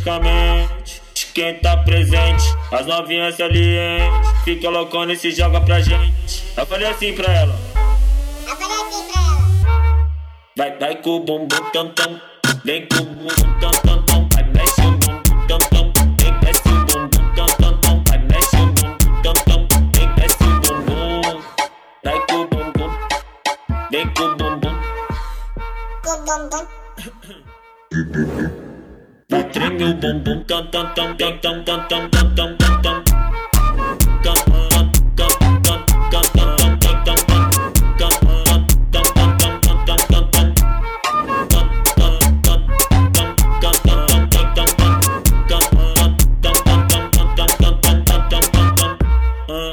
Envolvente que mexe com a mente. De quem tá presente, as novinhas salientes. Fica loucona e se joga pra gente. Eu falei assim pra ela. Eu falei assim pra ela. Vai, vai com o bumbum tam tam. Vem com o bumbum tam tam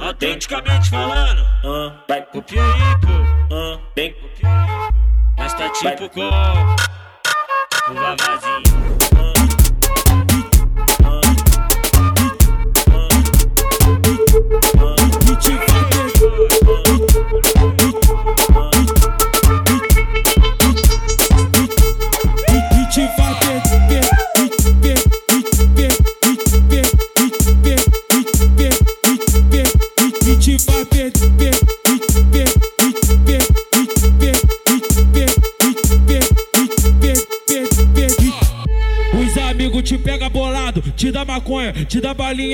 Autenticamente falando, vai copiar aí, pô. Vem copiar aí, mas tá tipo como?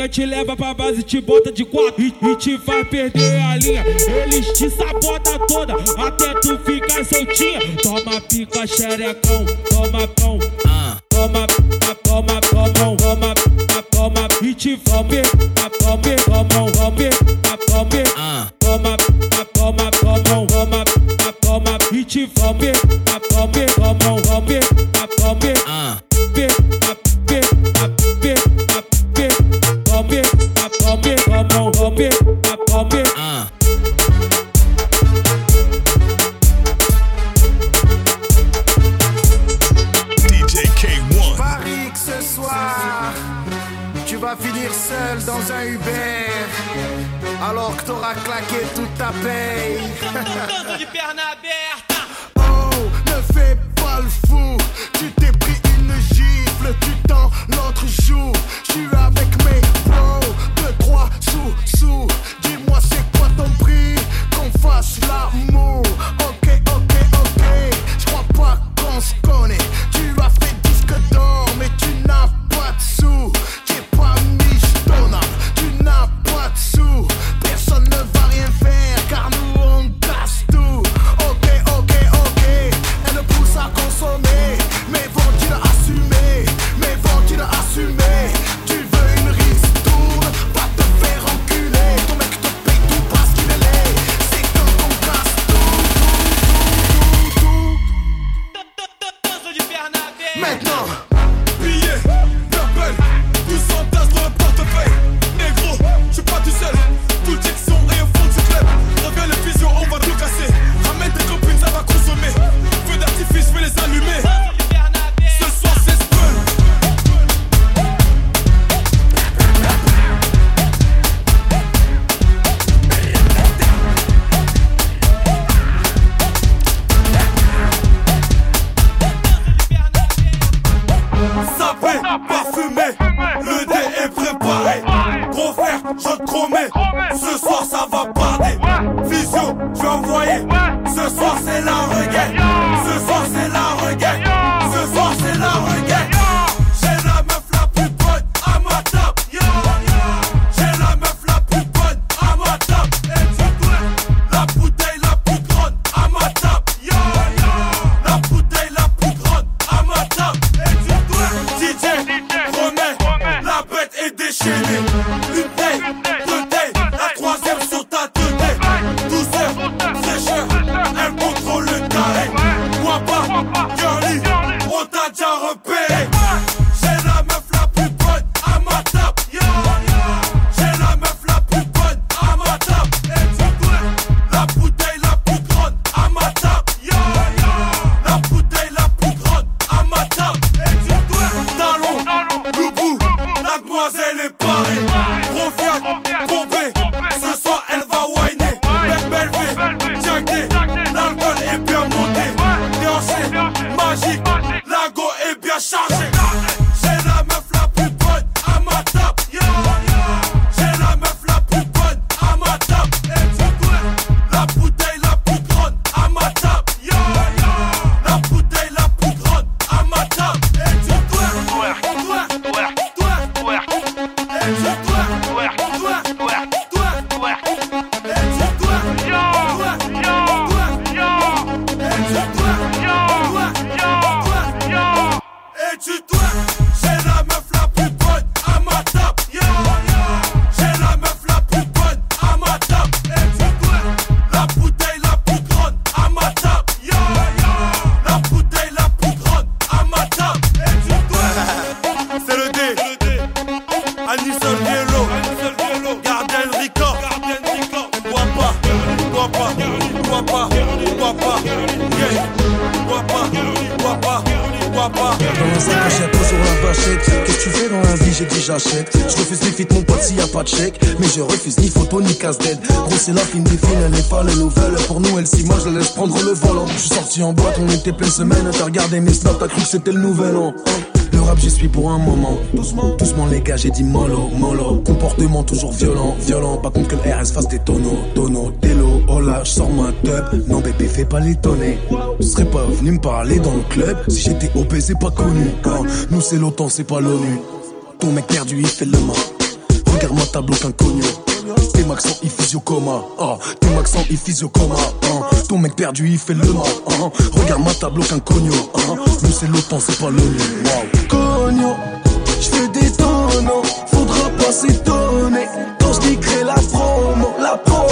Te leva pra base, te bota de quatro e, e te faz perder a linha. Eles te sabotam toda, até tu ficar soltinha. Toma pica, xerecão, toma pão, toma, toma, toma, toma, toma, toma, e te fome, tome, regardé mes snaps, t'as cru que c'était le nouvel an. Le rap, j'y suis pour un moment. Doucement, doucement, les gars, j'ai dit mollo, mollo. Comportement toujours violent, violent. Pas contre que le RS fasse des tonneaux, tonneaux. Oh hola, j'sors ma tub. Non, bébé, fais pas l'étonner. Je serais pas venu me parler dans le club si j'étais OP, c'est pas connu. Quand nous, c'est l'OTAN, c'est pas l'ONU. Ton mec perdu, il fait le mort. Regarde-moi ta bloque inconnu tes accent il physiocoma, ah. Hein. Tes accent il physiocoma, ah. Hein. Ton mec perdu il fait le mal. Hein. Regarde ma table aucun cogno, ah. Nous c'est l'OTAN, c'est pas l'ONU, wow. Cogno, j'fais des tonneaux, faudra pas s'étonner. Quand j'décris la promo, la promo.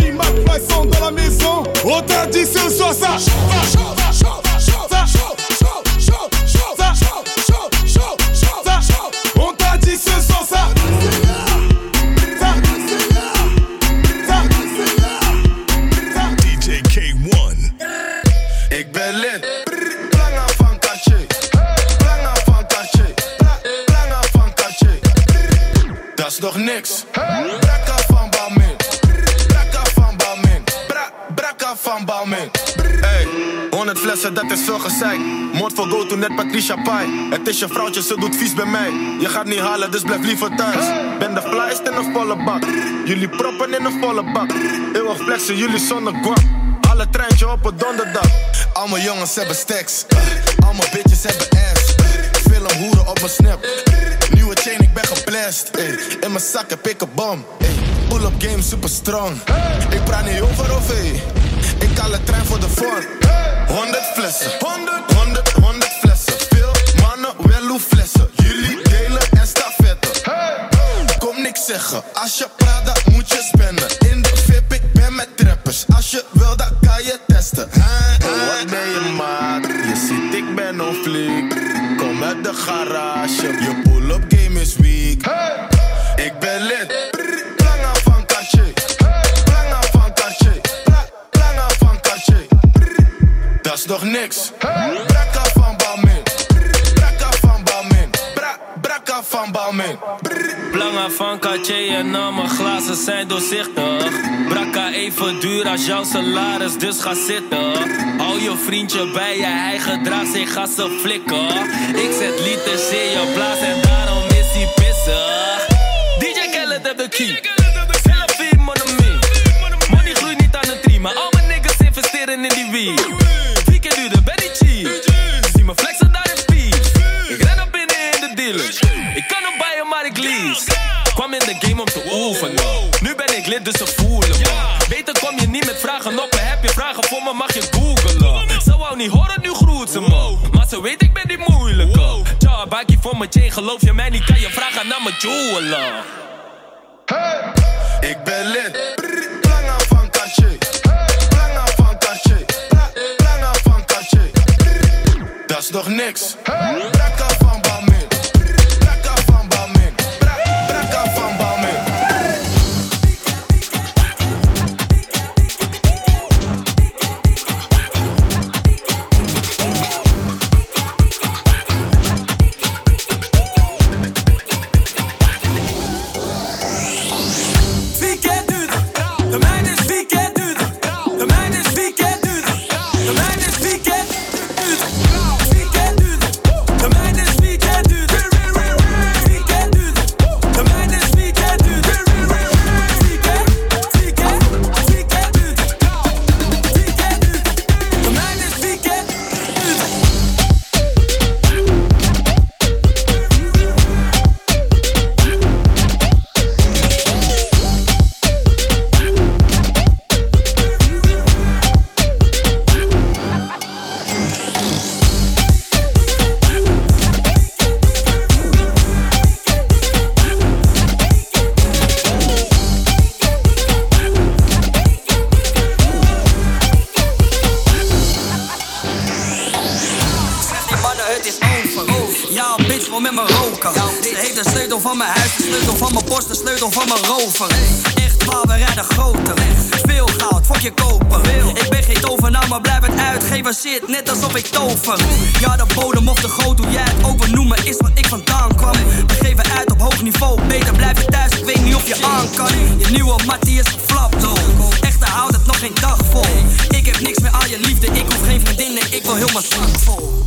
McFly sont dans la maison. On t'a dit ce soir ça. Moord voor go to net Patricia Pai. Het is je vrouwtje, ze doet vies bij mij. Je gaat niet halen, dus blijf liever thuis. Ben de flyest in een volle bak. Jullie proppen in een volle bak. Eeuwig flexen, jullie zonder guap. Alle treintje op een donderdag. Al mijn jongens hebben stacks. Al mijn bitches hebben ass. Veel een hoeren op mijn snap. Nieuwe chain, ik ben geblest. In mijn zak heb ik een bom. Pull-up game super strong. Ik praat niet over of. Ik haal de trein voor de vorm. 100 flessen. 100, 100, 100 flessen. Veel mannen, wel hoe flessen. Jullie delen en stafetten. Kom niks zeggen. Als je praat, dan moet je spenden. In de VIP, ik ben met trappers. Als je wil, dan kan je testen. Oh, wat ben je maat? Je ziet, ik ben on fleek. Kom uit de garage. Je Nog niks. Brakka van Balmain. Brakka van Balmain. Bra Brakka van Balmain. Lange van Cartier en al mijn glazen zijn doorzichtig. Brakka even duur als jouw salaris, dus ga zitten. Hou je vriendje bij je, hij gedraagt zich als een flikker. Ik zet liters in je blaas en daarom is hij pissig. DJ Khaled heeft de key. Selfie, money Money groeit niet aan een tree, maar al mijn niggas investeren in die weed. Geloof je mij niet? Kan je vragen naar mijn jeweler. Ik ben lid. Lange van Cartier. Lange van Cartier. Lange van Cartier. Dat is nog niks. Brakka my phone.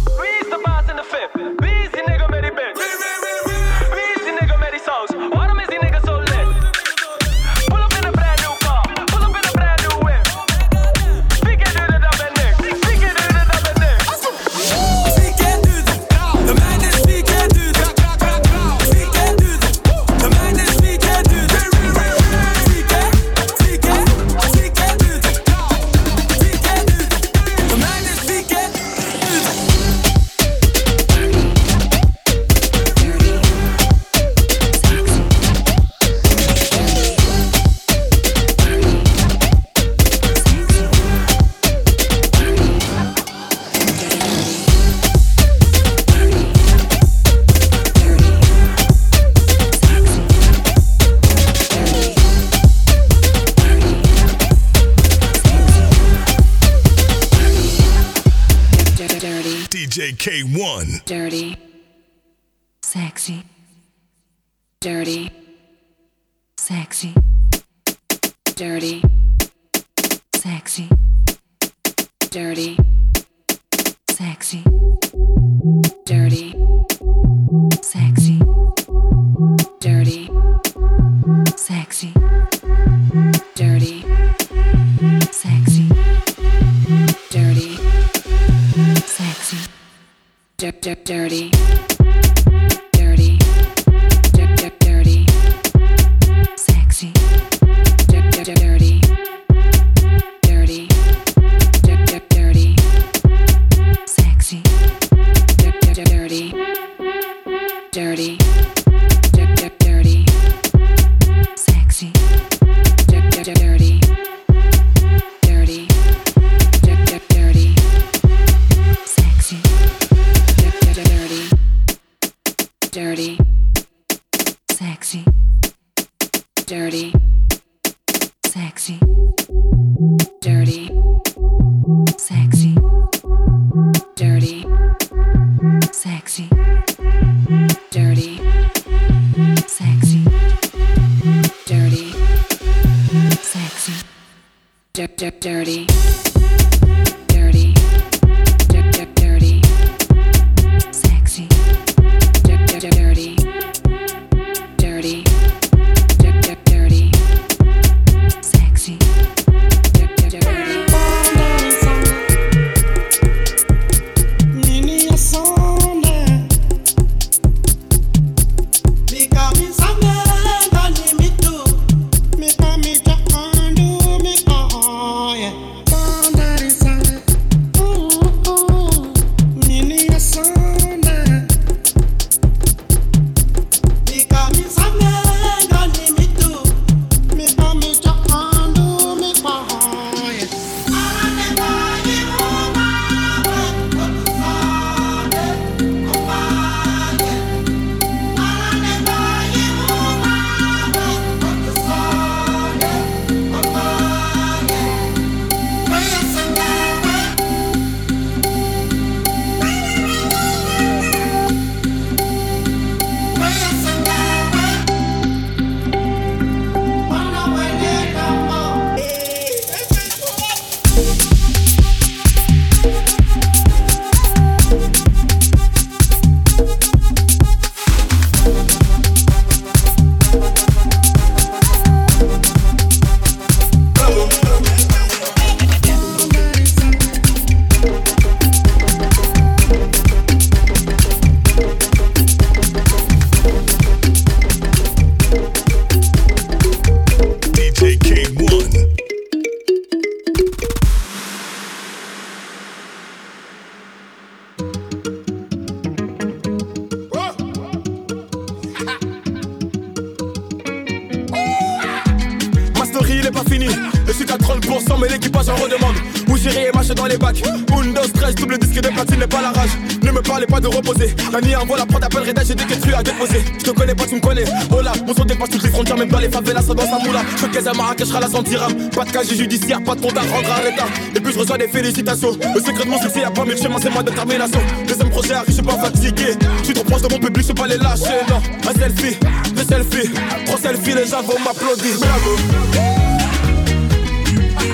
rage, double disque de platine n'est pas la rage. Ne me parlez pas de reposer. La nuit envoie la prod, appelle Reda, j'ai des questions à déposer. Je te connais pas, tu me connais. Oh là, mon dépasse toutes les frontières, même dans les favelas, ça sa moula. Je caisse à Marrakech, la sentira. Pas de casier judiciaire, pas de compte à rendre à l'État. Et puis je reçois des félicitations. Le secret de mon succès, y'a pas mille chemins, c'est ma détermination. Deuxième projet arrive, je suis pas fatigué. Je suis trop proche de mon public, je pas les lâcher. Non, un selfie, deux selfies, trois selfies, les gens vont m'applaudir. Bravo.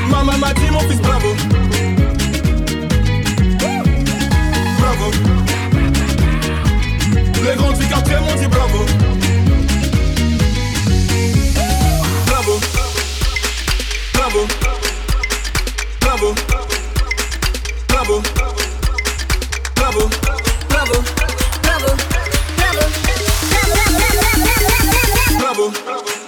Maman m'a dit, mon fils, bravo. Les grands du quartier m'ont dit bravo. Bravo. Bravo. Bravo. Bravo. Bravo. Bravo. Bravo. Bravo. Bravo. Bravo.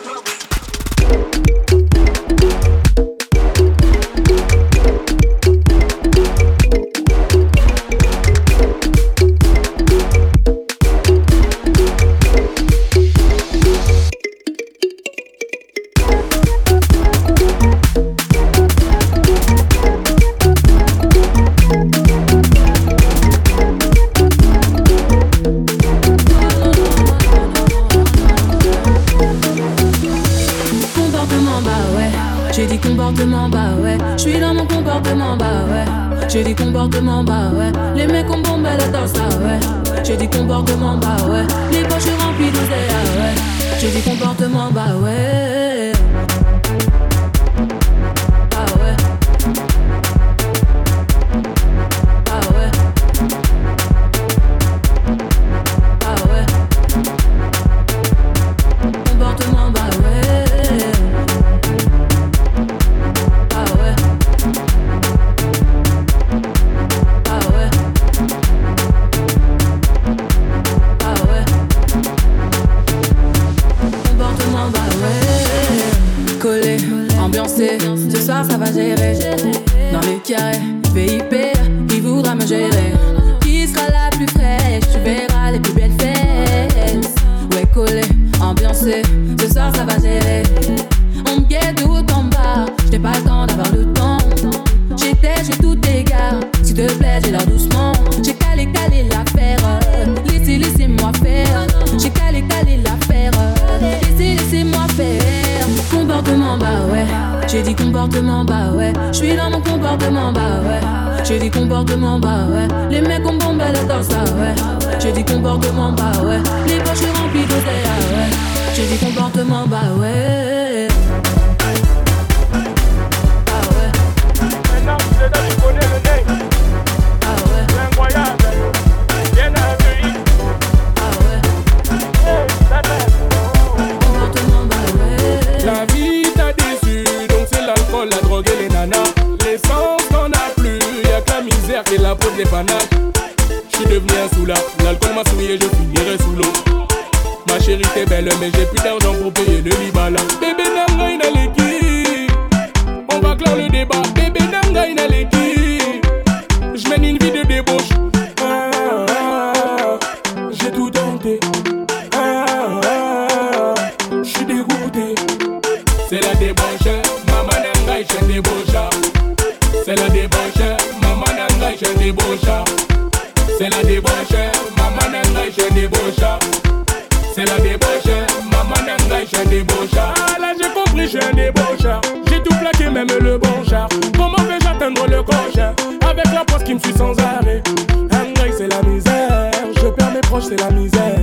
c'est la misère.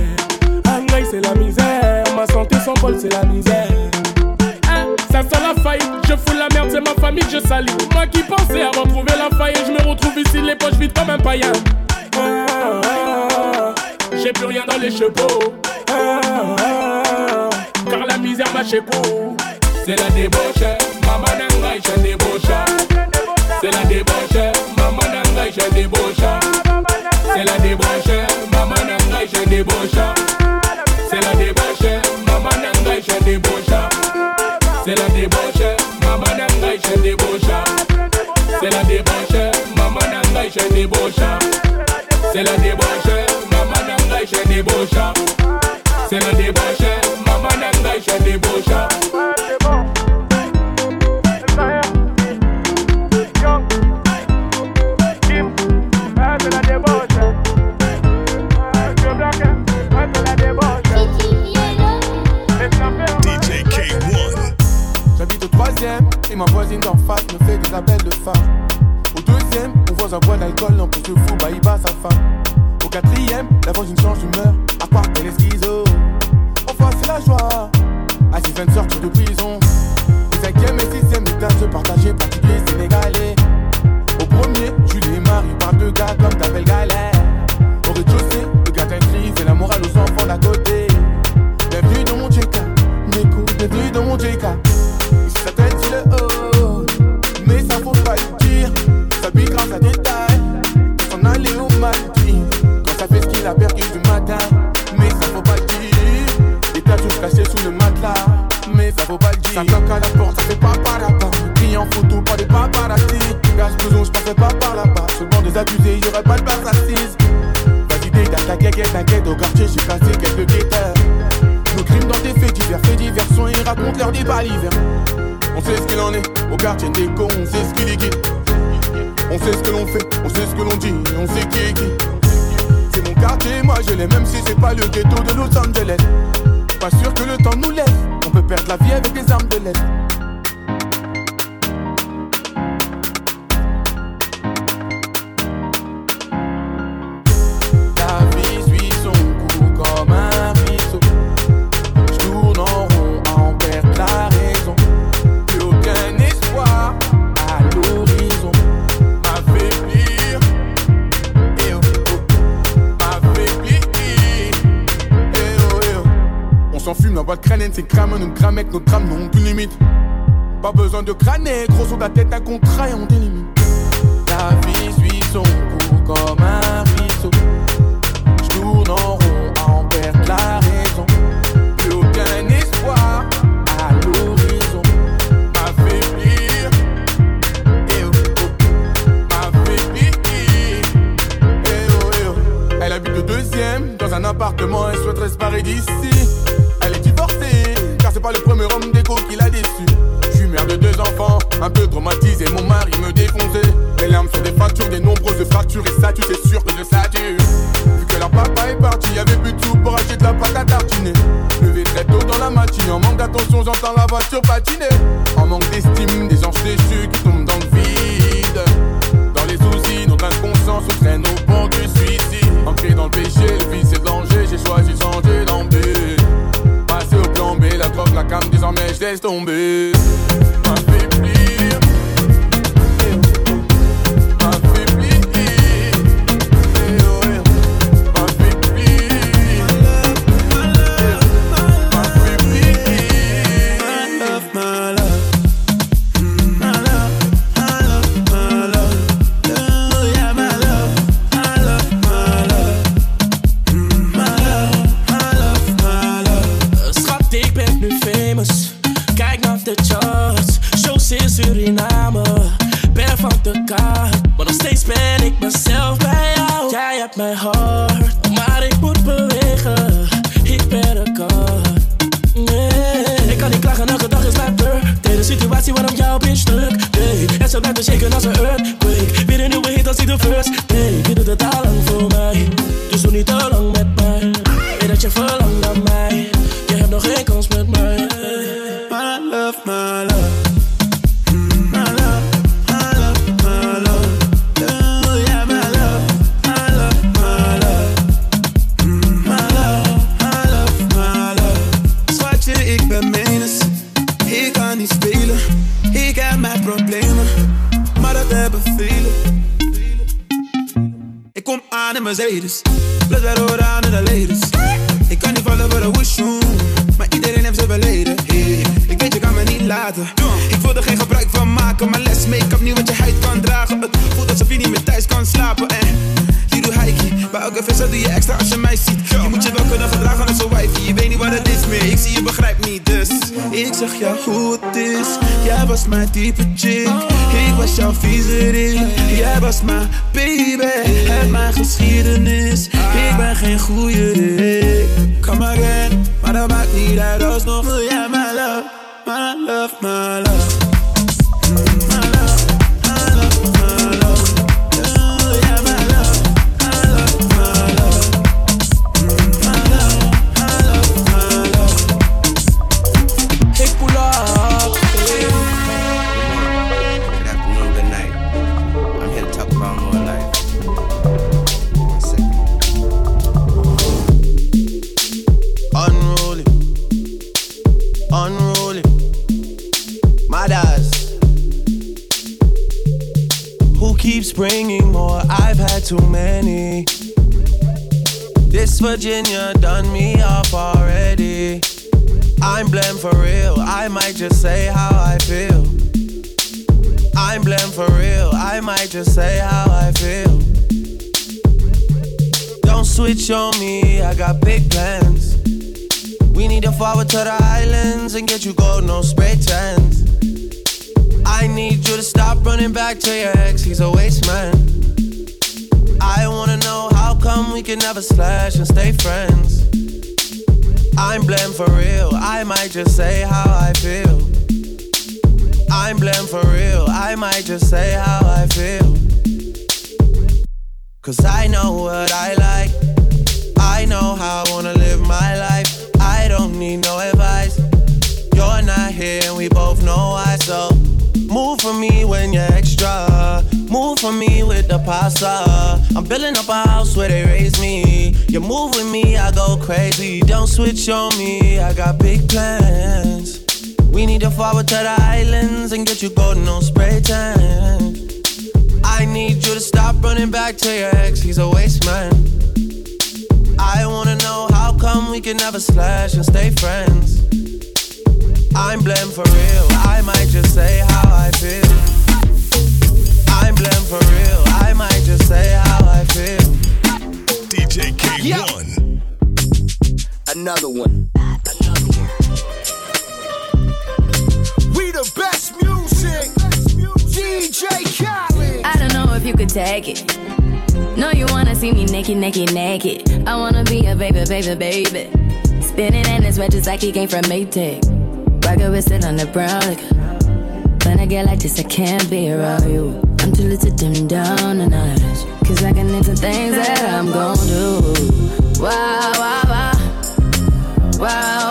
Aïe, c'est la misère. Ma santé sans bol, c'est la misère. pas l'hiver. On sait ce qu'il en est, au quartier déco, on sait ce qu'il est qui. On sait ce que l'on fait, on sait ce que l'on dit, on sait qui est qui. C'est mon quartier, moi je l'ai, même si c'est pas le ghetto de Los Angeles. Pas sûr que le temps nous laisse, on peut perdre la vie avec des armes de l'aide. c'est crame, nous cramec, nos trames n'ont aucune limite. Pas besoin de crâner, gros sur la tête, un contrat et on délimite. La vie suit son cours comme un ruisseau. my heart. Keeps bringing more. I've had too many. This Virginia done me off already. I'm blamed for real. I might just say how I feel. I'm blamed for real. I might just say how I feel. Don't switch on me. I got big plans. We need to forward to the islands and get you gold, no spray tans. I need you to stop running back to your ex. He's a waste man. I wanna know how come we can never slash and stay friends. I'm blamed for real. I might just say how I feel. I'm blamed for real. I might just say how I feel. Cause I know what I like. I know how I wanna live my life. I don't need no advice. You're not here and we both know why. So for me when you're extra. Move for me with the pasta. I'm building up a house where they raise me. You move with me, I go crazy. Don't switch on me, I got big plans. We need to forward to the islands and get you golden on spray tan. I need you to stop running back to your ex, he's a waste man. I wanna know how come we can never slash and stay friends. I'm blamed for real, I might just say how I feel. I'm blamed for real, I might just say how I feel. DJ K1. Another one. We the best music. DJ Khaled. I don't know if you could take it. No, you wanna see me naked, naked, naked. I wanna be a baby, baby, baby. Spinning in his red just like he came from Maytag. Rocket with sit on the brown like. When I get like this, I can't be around you. I'm too little to dim down the night. Cause I can some things that I'm gon' do. Wow. Wow, wow, wow,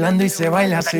Bailando y se baila así.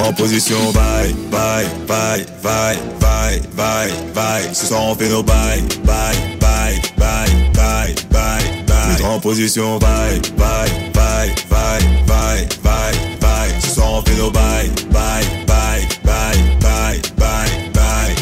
En position, bye, bye, bye, bye, bye, bye, bye. Ce soir on fait nos bye, bye, bye, bye, bye, bye, bye. Mets-toi en position, bye, bye, bye, bye, bye, bye, bye. Ce soir on fait nos bye, bye, bye, bye, bye, bye, bye.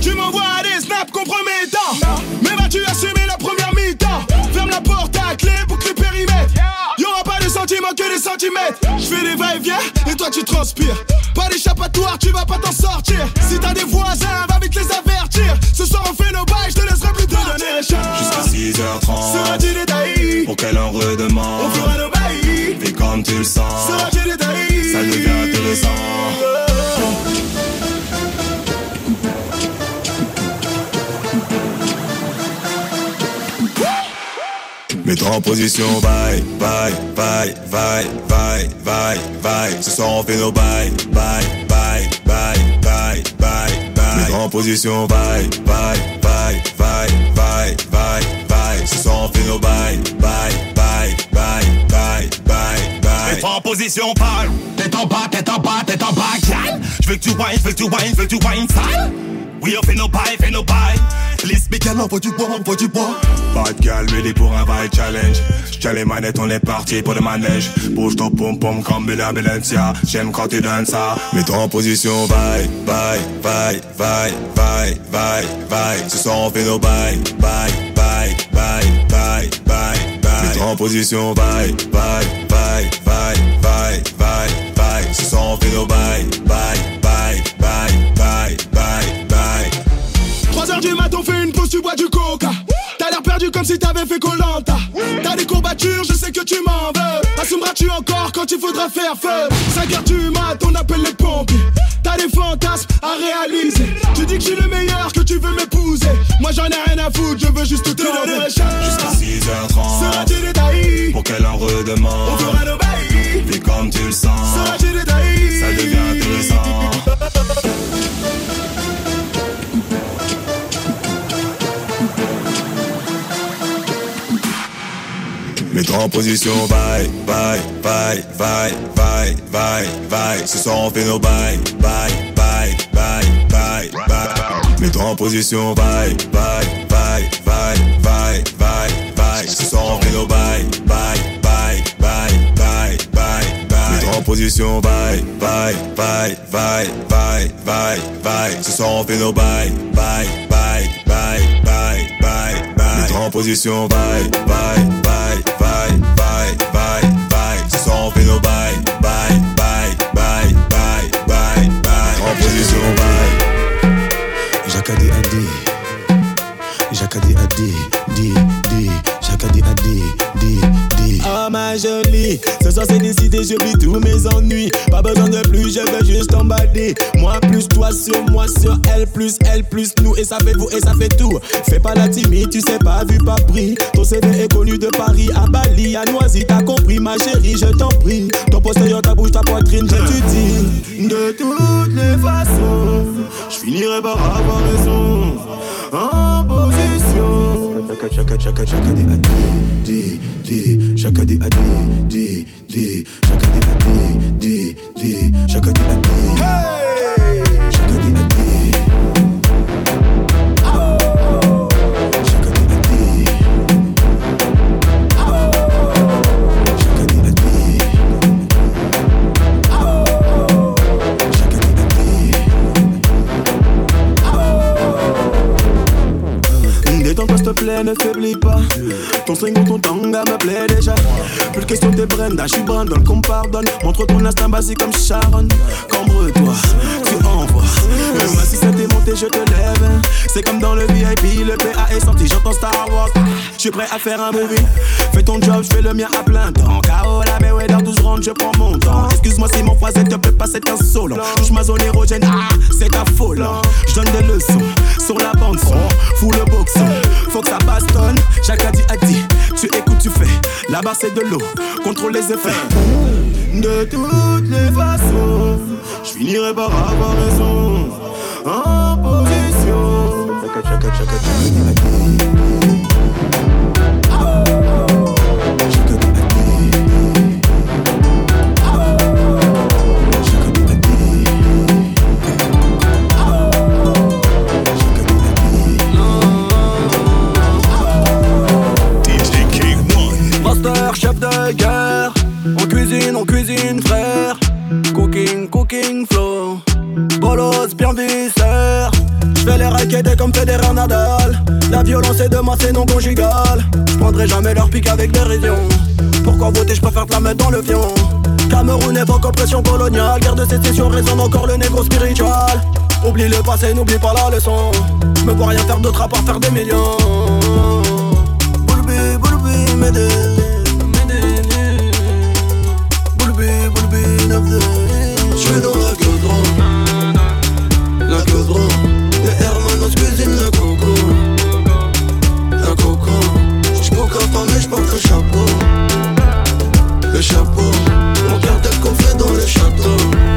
Tu m'envoies des snaps compromettants. Mais vas-tu assumer la première mi-temps Ferme la porte à clé, boucle le périmètre. Y'aura pas de sentiments que des centimètres. Je fais des va-et-vient et toi tu transpires. Pas d'échappatoire, tu vas pas t'en sortir. Si t'as des voisins, va vite les avertir. Ce soir on fait nos bails, je te laisserai plus tard. Donner les chances. Jusqu'à 6h30. Seras-tu détaillé Pour qu'elle en redemande. On fera nos bails. Fais comme tu le sens. Seras-tu détaillé Ça devient intéressant. Mets-toi en position, bye, bye, bye, bye, bye, bye, bye. Ce soir on fait nos bye, bye, bye, bye, bye, bye, bye. Mets-toi en position, bye, bye, bye, bye, bye, bye, bail, ce soir on fait nos bails, bail, bail, bail, bail, bail, bail. T'es en position pâle, t'es en bas, t'es en bas, t'es en bas, gal. J'veux que tu wine, j'veux que tu wine, j'veux que tu wine sale. Oui, on fait nos bails, fait nos bails. Liste Michael, envoie du bois, envoie du bois. Pas de ready pour un vibe challenge. J'tiens les manettes, on est parti pour le manège. Bouge ton pom pom comme Bella Balencia. J'aime quand tu donnes ça. Mets-toi en position, bye, bye, bye, bye, bye, bye, bye. Ce soir on fait nos bye, bye, bye, bye, bye, bye, bye. Mets-toi en position, bye, bye, bye, bye, bye, bye, bye. Ce soir on fait nos bye, bye, bye, bye, bye, bye, bye. 3 heures du mat, on fait une pause, tu bois du coca. T'as l'air perdu comme si t'avais fait Colanta. T'as des courbatures, je sais que tu m'en veux. Assumeras-tu encore quand il faudra faire feu? 5 heures du mat, on appelle les pompiers. T'as des fantasmes à réaliser. Tu dis que je suis le meilleur, que tu veux m'épouser. Moi j'en ai rien à foutre, je veux juste te donner. Jusqu'à 6h30. Seras-tu détaillé Pour qu'elle en redemande. Mets-toi en position, bye, bye, bye, bye, bye, bye, bye. Ce soir on fait nos bye, bye, bye, bye, bye, bye. Mets-toi en position, bye, bye, bye, bye, bye, bye, bye. Ce soir on fait nos bye, bye, bye, bye, bye, bye, bye. Mets-toi en position, bye, bye, bye, bye, bye, bye, bye. Ce soir on fait nos bye, bye, bye, bye, bye, bye, bye. Mets-toi en position, bye, bye, bye, vai, vai, vai, vai. Cê só ouve no vai, vai, vai, vai, vai, vai, vai. En position vai. A dit, Jacadi a dit, dit. Ce soir c'est décidé, j'oublie tous mes ennuis. Pas besoin de plus, je veux juste emballer. Moi plus toi sur moi sur elle plus elle plus nous et ça fait vous et ça fait tout. Fais pas la timide, tu sais pas vu pas pris. Ton CV est connu de Paris à Bali, à Noisy, t'as compris ma chérie, je t'en prie. Ton postérieur, ta bouche, ta poitrine, j'étudie. De toutes les finirai par avoir raison. Position. Chaka, chaka, chaka, chaka, di, a, di, di, di. Chaka, di, a, di, di, di. Chaka, di, a, di, di, di. Chaka, di, a, di. Chaka, di, a, di. Ne faiblis pas. Ton string ou ton tanga me plaît déjà. Plus question de Brenda, je suis Brandon qu'on pardonne. Montre ton instinct basique comme Sharon. Cambre-toi, tu envoies. Moi si ça t'est monté, je te lève. C'est comme dans le VIP, le PA est sorti, j'entends Star Wars. Je suis prêt à faire un movie. Fais ton job, je fais le mien à plein temps. KO la Mayweather, 12 rounds, je prends mon temps. Excuse-moi si mon phrasé te plaît pas, c'est insolent Touche ma zone érogène, ah, c'est affolant. Je donne des leçons sur la bande son. Fous le boxon, faut que ça bastonne Jacques a dit, a dit, tu écoutes, tu fais. Barre c'est de l'eau, contrôle les effets. De toutes les façons Je finirai par avoir raison. En position chef de guerre. On cuisine, on cuisine, frère. Cooking, cooking, flow. Bolos, bien viscère. J'fais les raquettes comme Federer Nadal. La violence est de moi, c'est non conjugal. J'prendrai jamais leur pique avec dérision. Pourquoi voter, j'préfère te la mettre dans le pion. Cameroun évoque oppression coloniale. Guerre de sécession résonne encore le négro spiritual. Oublie le passé, n'oublie pas la leçon. Me vois rien faire d'autre à part faire des millions. Boulbi, boulbi, m'aider. Je suis dans la queue drôle La queue drôle Les Hermanos cuisine le coco. La coco. J'poque la femme et j'porte le chapeau. Le chapeau. On garde qu'on fait dans les châteaux.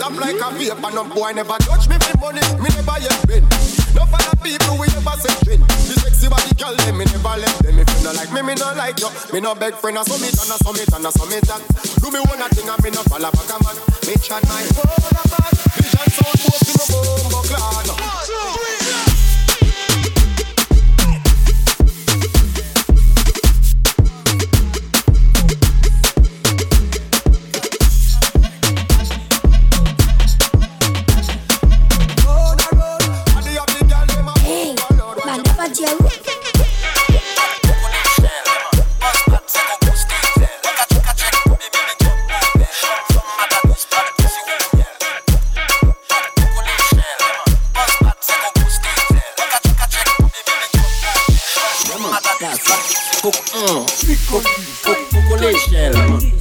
To like a vapor. No boy never touch me for money, me never yet been. No other people we never say trend. The sexy body girl, them me never left them. If you no like me, me no like you. Me no beg friend, a summit and a summit and a summit that. Do me one a thing and me no follow back a man. Me chat my whole about. Vision sound, both in my bumbo clan.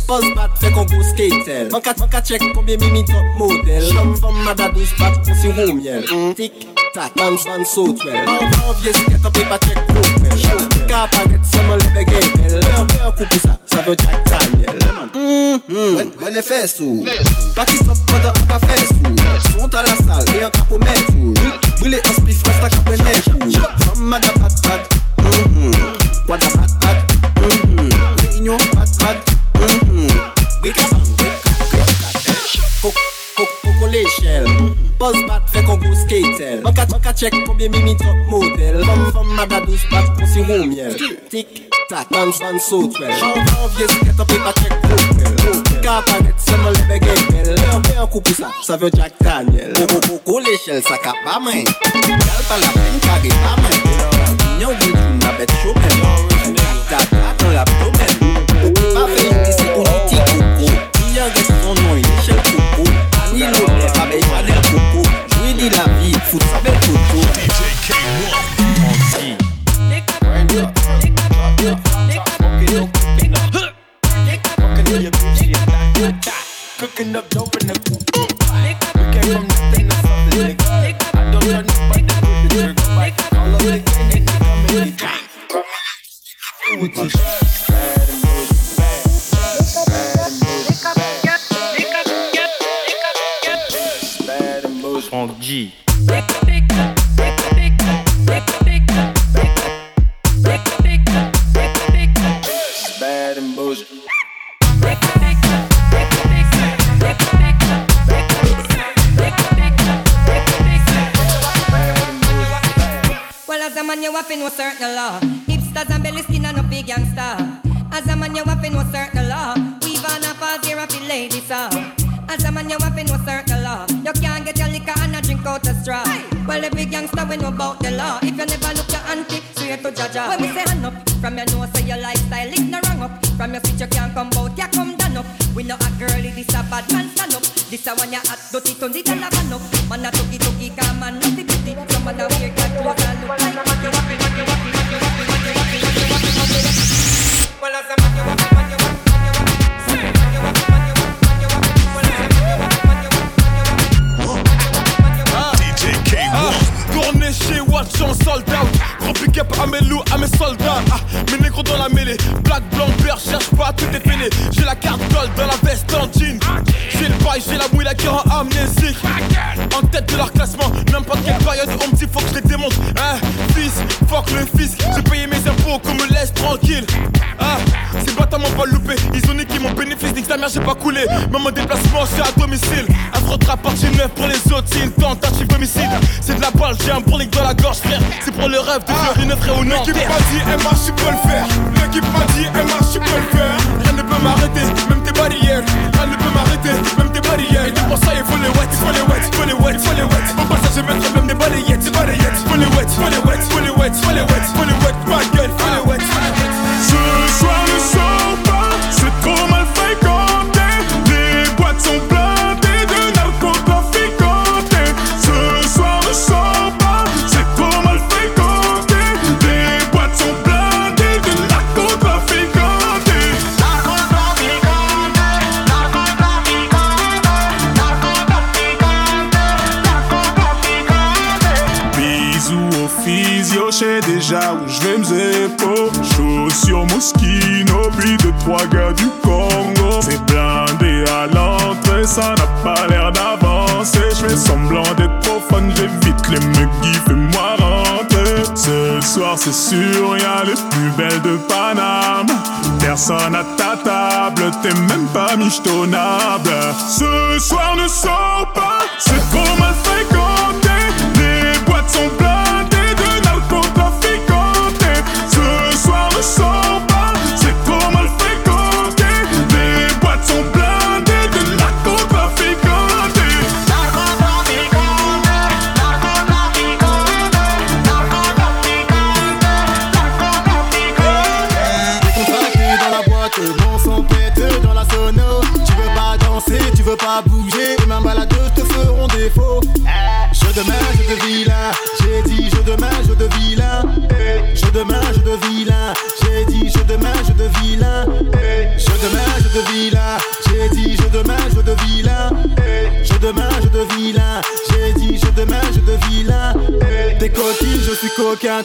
Boz bat fè kon gwo skater. An ka chek konbyen mimi top model. Chom fòm mada douz bat kon si rou miel Tik tak, man san sotwel An vye sket pe pa chek koukwel Ka paget seman lebe genkel Lèr lèr koupi sa, sa vè Jack Daniel Mwen e fè sou Pati sop mada an ka fè sou Sont a la sal, e an ka pou mè sou an spi frans ta ka pwè nè Fòm mada pat pat Seychelles Boz bat fè kon gwo skater. Mwen ka Check konbyen mi mi trok model Mwen fèm madadous bat kon si rou miel. Tik tak, man san sotrel Jan vye sket api pa check hotel. Ka panet seman lebe genel Lè an fè an koupi sa, sa vè Jack Daniel. Kou kou kou l'échelle sa ka pa men Gal pa la pen kage pa men Nyon wou tou na bet chopel Tak tak, atan la ptomen Ou pa fè yon disi ou foot, sa belle foot, foot. DJ K1. Cooking up So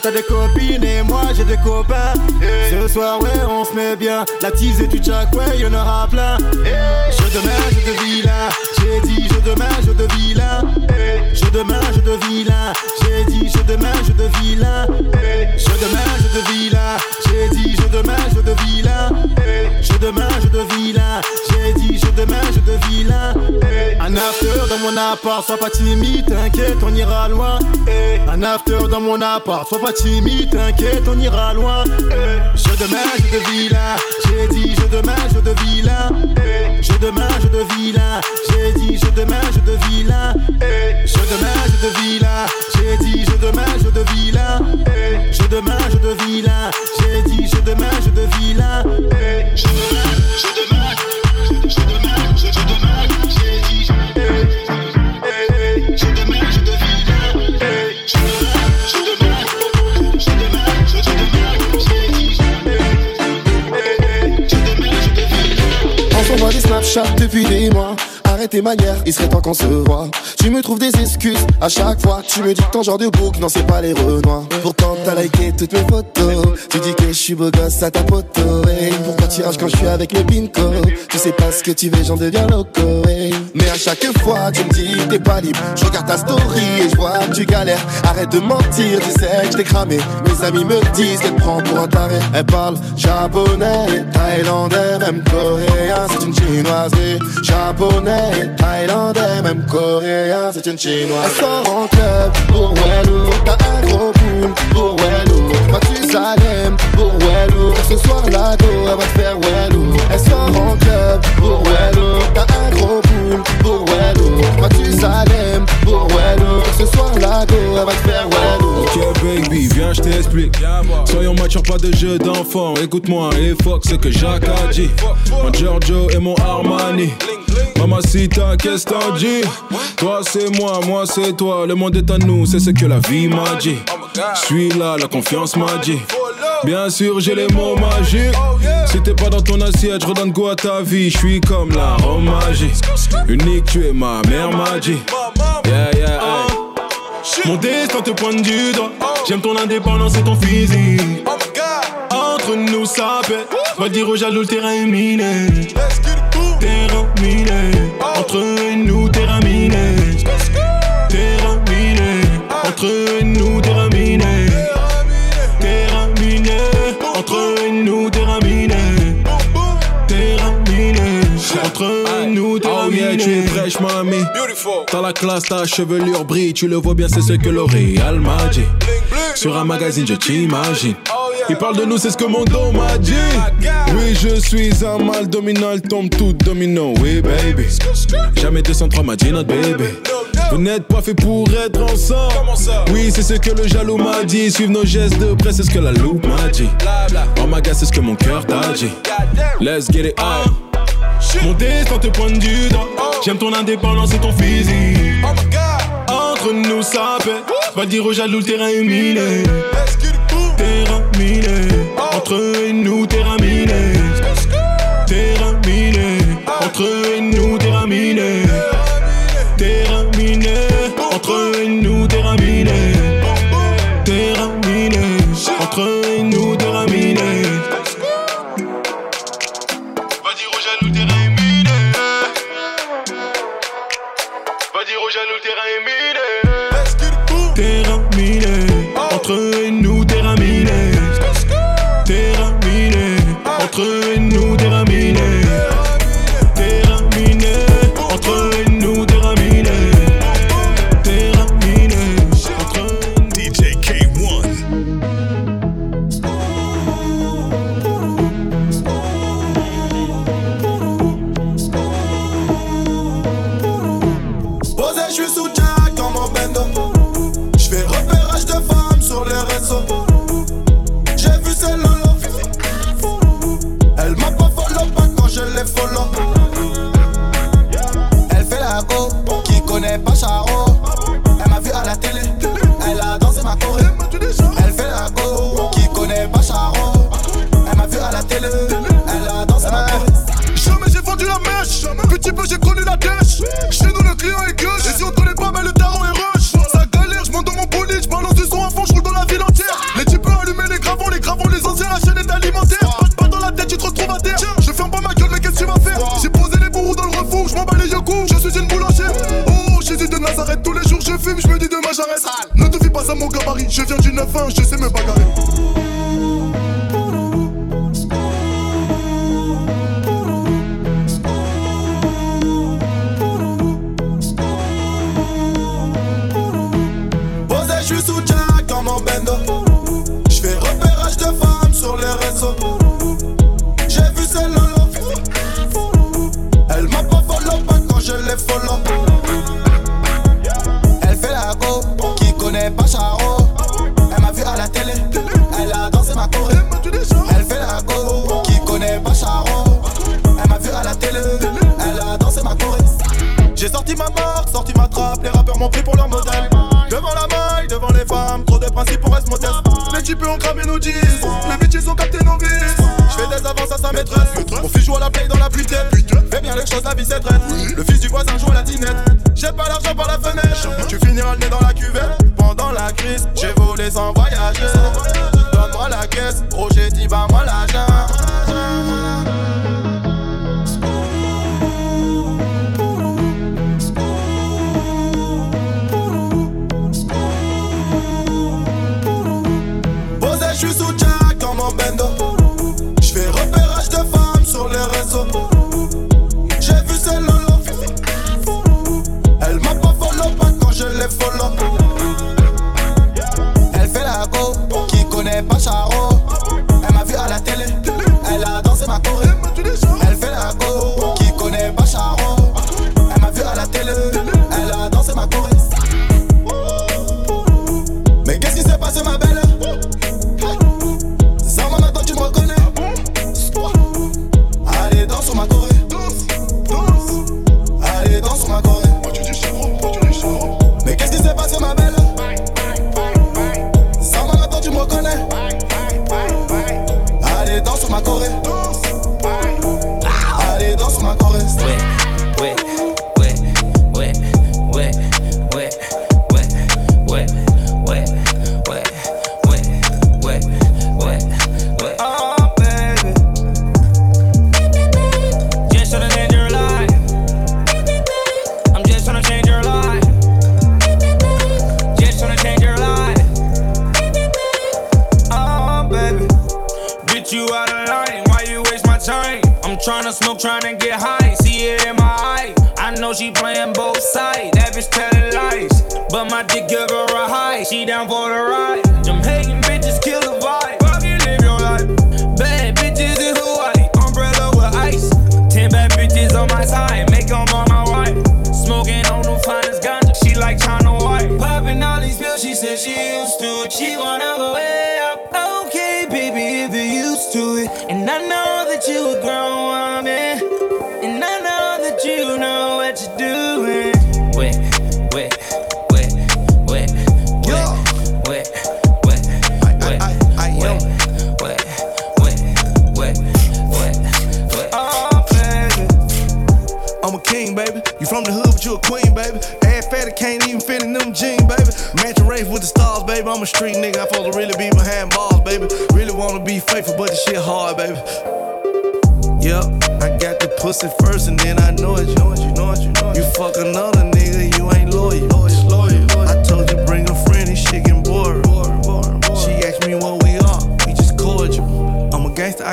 T'as des copines et moi j'ai des copains. Ce soir ouais on se met bien. La tease et du jack ouais y'en aura plein. Je de main, je de J'ai dit je de main, je de Je de main, je de J'ai dit je de main, je de Je de main, je de J'ai dit je de main, je de Je de main, je de J'ai dit je de main, je de vilain Un after dans mon appart Sois pas timide, t'inquiète on ira loin Un after dans mon appart Sois pas timide, t'inquiète on ira loin Je de main, je de vilain J'ai dit je de main, je de vilain Je de main, je de vilain J'ai dit je de main, je de vilain Je de main, je de vilain J'ai dit je de main, je de vilain Je de main, je de vilain J'ai dit je de main, je de vilain Je de main, je de Snapchat depuis des mois. Tes manières, il serait temps qu'on se voit. Tu me trouves des excuses à chaque fois. Tu me dis que ton genre de bouc, non, c'est pas les renois. Pourtant, t'as liké toutes mes photos. Tu dis que je suis beau gosse à ta. Hey, pourquoi tu rages quand je suis avec le pinko Tu sais pas ce que tu veux, j'en deviens loco. hey. Mais à chaque fois, tu me dis t'es pas libre. Je regarde ta story et je vois que tu galères. Arrête de mentir, tu sais que je t'ai cramé. Mes amis me disent qu'elle prend pour un taré. Elle parle japonais, thaïlandais, même coréen. C'est une chinoise, japonais, thaïlandais, même coréen. C'est une chinoise. Elle sort en club pour Wellou. T'as un gros boule pour Wellou. Tu salem pour Wellou. Ce soir, la go, elle va te faire Wellou. Elle sort en club pour Wellou. T'as un gros pour Wellou. Quand tu salem. Pour ce soir la go, elle va te faire. Ok baby, viens je t'explique. Soyons matures, pas de jeu d'enfant Écoute-moi et fuck ce que Jacques a dit. Mon Giorgio et mon Armani. Mamacita, qu'est-ce t'en dis? Toi c'est moi, moi c'est toi. Le monde est à nous, c'est ce que la vie m'a dit. Suis là, la confiance m'a dit. Bien sûr j'ai les mots magiques. Si t'es pas dans ton assiette, je redonne goût à ta vie. Je suis comme la Rome magique Unique, tu es ma mère m'a dit Yeah, yeah, hey. Mon destin te pointe du doigt. J'aime ton indépendance et ton physique. Entre nous, ça pète. Va dire aux jaloux, le terrain est miné. Terrain miné. Entre nous, yeah, tu es fraîche, mamie. T'as la classe, ta chevelure brille. Tu le vois bien, c'est ce que L'Oréal m'a dit. Sur un magazine, je t'imagine. Il parle de nous, c'est ce que mon dos m'a dit. Oui, je suis un mal dominant, elle tombe tout domino. Oui, baby. Jamais 203 m'a dit notre bébé. Vous n'êtes pas fait pour être ensemble. Oui, c'est ce que le jaloux m'a dit. Suivre nos gestes de près, c'est ce que la loupe m'a dit. Oh my god, c'est ce que mon cœur t'a dit. Let's get it out. Mon destin te pointe du doigt. J'aime ton indépendance et ton physique. Entre nous, ça pète. Va dire aux jaloux, le terrain est miné. Terrain miné. Entre nous, terrain miné. Terrain miné. Entre nous,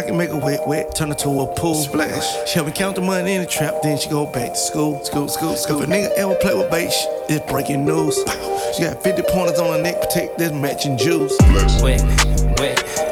I can make a wet wet, turn it to a pool splash. She help me count the money in the trap, then she go back to school. School, school, school. If a nigga ever play with bait, it's breaking news. She got 50 pointers on her neck, protect this matching juice. Wet, wet.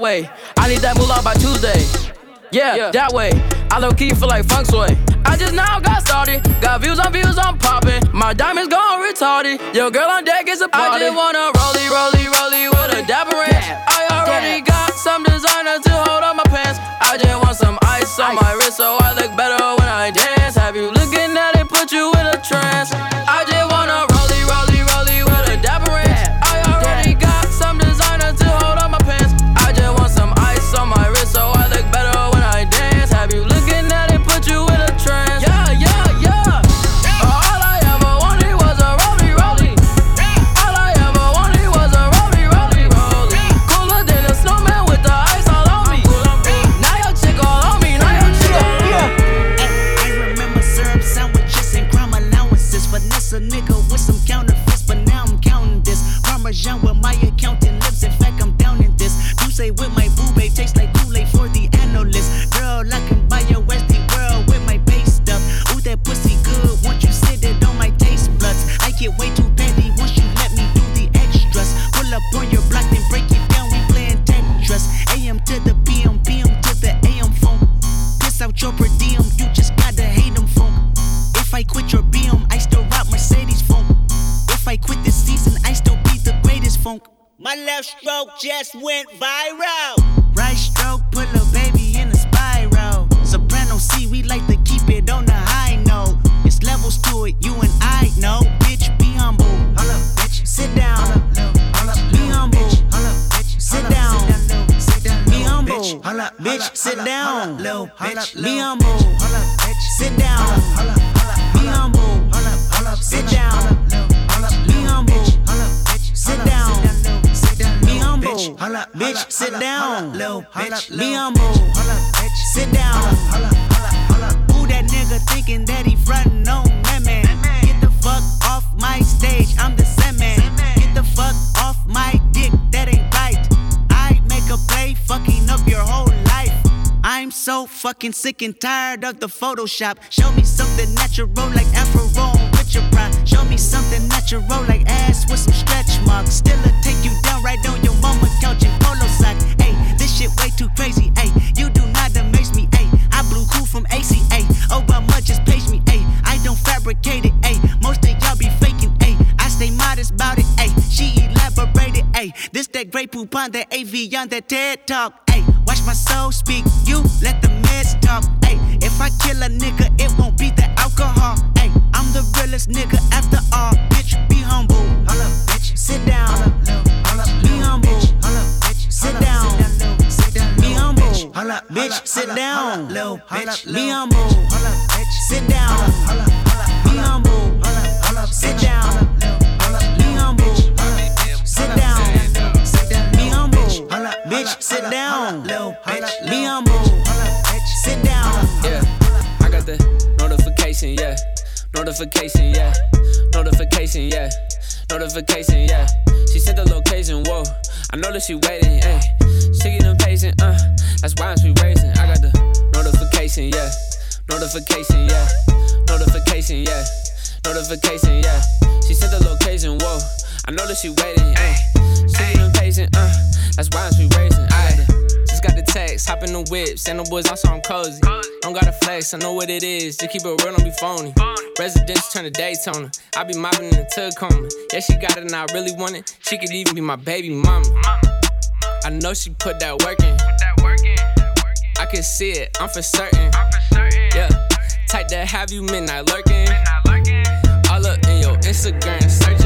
way. I need that moolah by Tuesday. Yeah, yeah, that way. I low key feel like funk sway. I just now got started. Got views on views, I'm popping. My diamonds gone retarded. Your girl on deck is a party. I just wanna rollie, rollie, rollie with a dapper in. I already yeah. got some designer to hold on my pants. I just want some ice on ice. my wrist so I look better when I dance. Have you looking at it? Put you in a trance. I just wanna. and tired of the Photoshop. Show me something natural like Afro on Richard Pryor. Show me something natural like ass with some stretch marks. Still a take you down right on your mama couch in polo sock. Hey, this shit way too crazy. Hey, you do not amaze me. Hey, I blew cool from ACA. Obama just page me. Hey, I don't fabricate it. Hey, most of y'all be faking. Hey, I stay modest about it. Hey, she elaborated. Hey, this that great poupon, that AV on that TED talk. Hey, watch my soul speak. You humble, bitch. Sit down, be humble, sit down, be humble, sit down, be humble, sit down, be humble, bitch. Sit down, be humble, sit down. Yeah, I got the notification, yeah. Notification, yeah. Notification, yeah. Notification, yeah. She sent the location, whoa. I know that she waiting, ayy. She get impatient, uh. That's why I'm she racing. I got the notification, yeah. Notification, yeah. Notification, yeah. Notification, yeah. She sent the location, whoa. I know that she waiting, ayy. She impatient, uh. That's why she racing. I just got the text, hop in the whip, send the boys on some cozy. Don't gotta flex, I know what it is. Just keep it real, don't be phony. Residence turn to Daytona. I be mopping in the Tacoma. Yeah, she got it and I really want it. She could even be my baby mama. I know she put that work in. I can see it, I'm for certain. Yeah, type that have you midnight lurking. All up in your Instagram searches.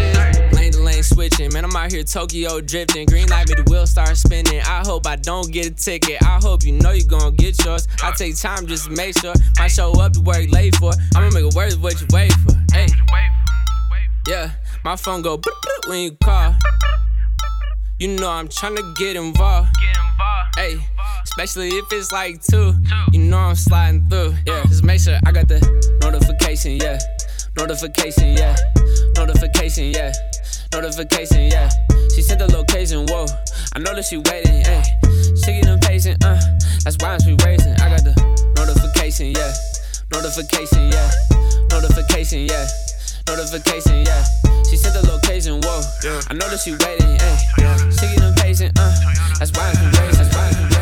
Lane switching. Man, I'm out here Tokyo drifting. Green light, me the wheel start spinning. I hope I don't get a ticket. I hope you know you gon' get yours. I take time just to make sure. I show up to work late for. I'ma make it worth what you wait for. Hey. Yeah, my phone go when you call. You know I'm tryna get involved. Hey, especially if it's like two. You know I'm sliding through. Yeah, just make sure I got the notification. Yeah, notification. Yeah, notification. Yeah, notification. Yeah. She sent the location. Whoa, I know that she waiting. Hey, she get impatient. Uh, that's why she racing. I got the notification. Yeah, notification. Yeah, notification. Yeah. Notification, yeah. She sent the location, whoa. I know that she waiting, ayy. She get impatient, uh. That's why I'm racing, that's why I'm.